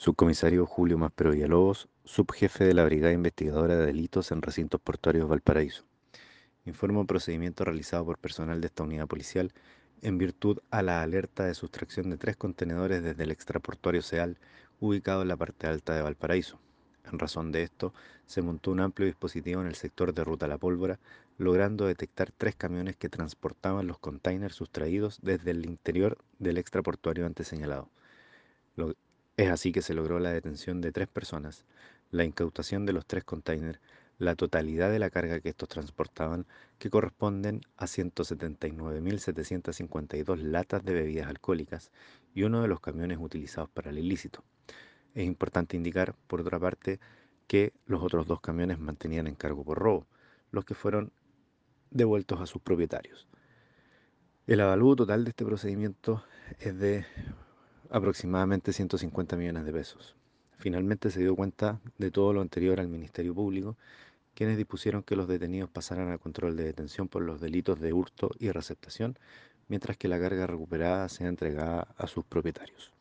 Subcomisario Julio Maspero Villalobos, subjefe de la Brigada Investigadora de Delitos en Recintos Portuarios Valparaíso. Informo procedimiento realizado por personal de esta unidad policial en virtud a la alerta de sustracción de tres contenedores desde el extraportuario Seal, ubicado en la parte alta de Valparaíso. En razón de esto, se montó un amplio dispositivo en el sector de Ruta La Pólvora, logrando detectar tres camiones que transportaban los containers sustraídos desde el interior del extraportuario antes señalado. Es así que se logró la detención de tres personas, la incautación de los tres containers, la totalidad de la carga que estos transportaban, que corresponden a 179.752 latas de bebidas alcohólicas y uno de los camiones utilizados para el ilícito. Es importante indicar, por otra parte, que los otros dos camiones mantenían en cargo por robo, los que fueron devueltos a sus propietarios. El avalúo total de este procedimiento es de aproximadamente 150 millones de pesos. Finalmente se dio cuenta de todo lo anterior al Ministerio Público, quienes dispusieron que los detenidos pasaran a control de detención por los delitos de hurto y receptación, mientras que la carga recuperada sea entregada a sus propietarios.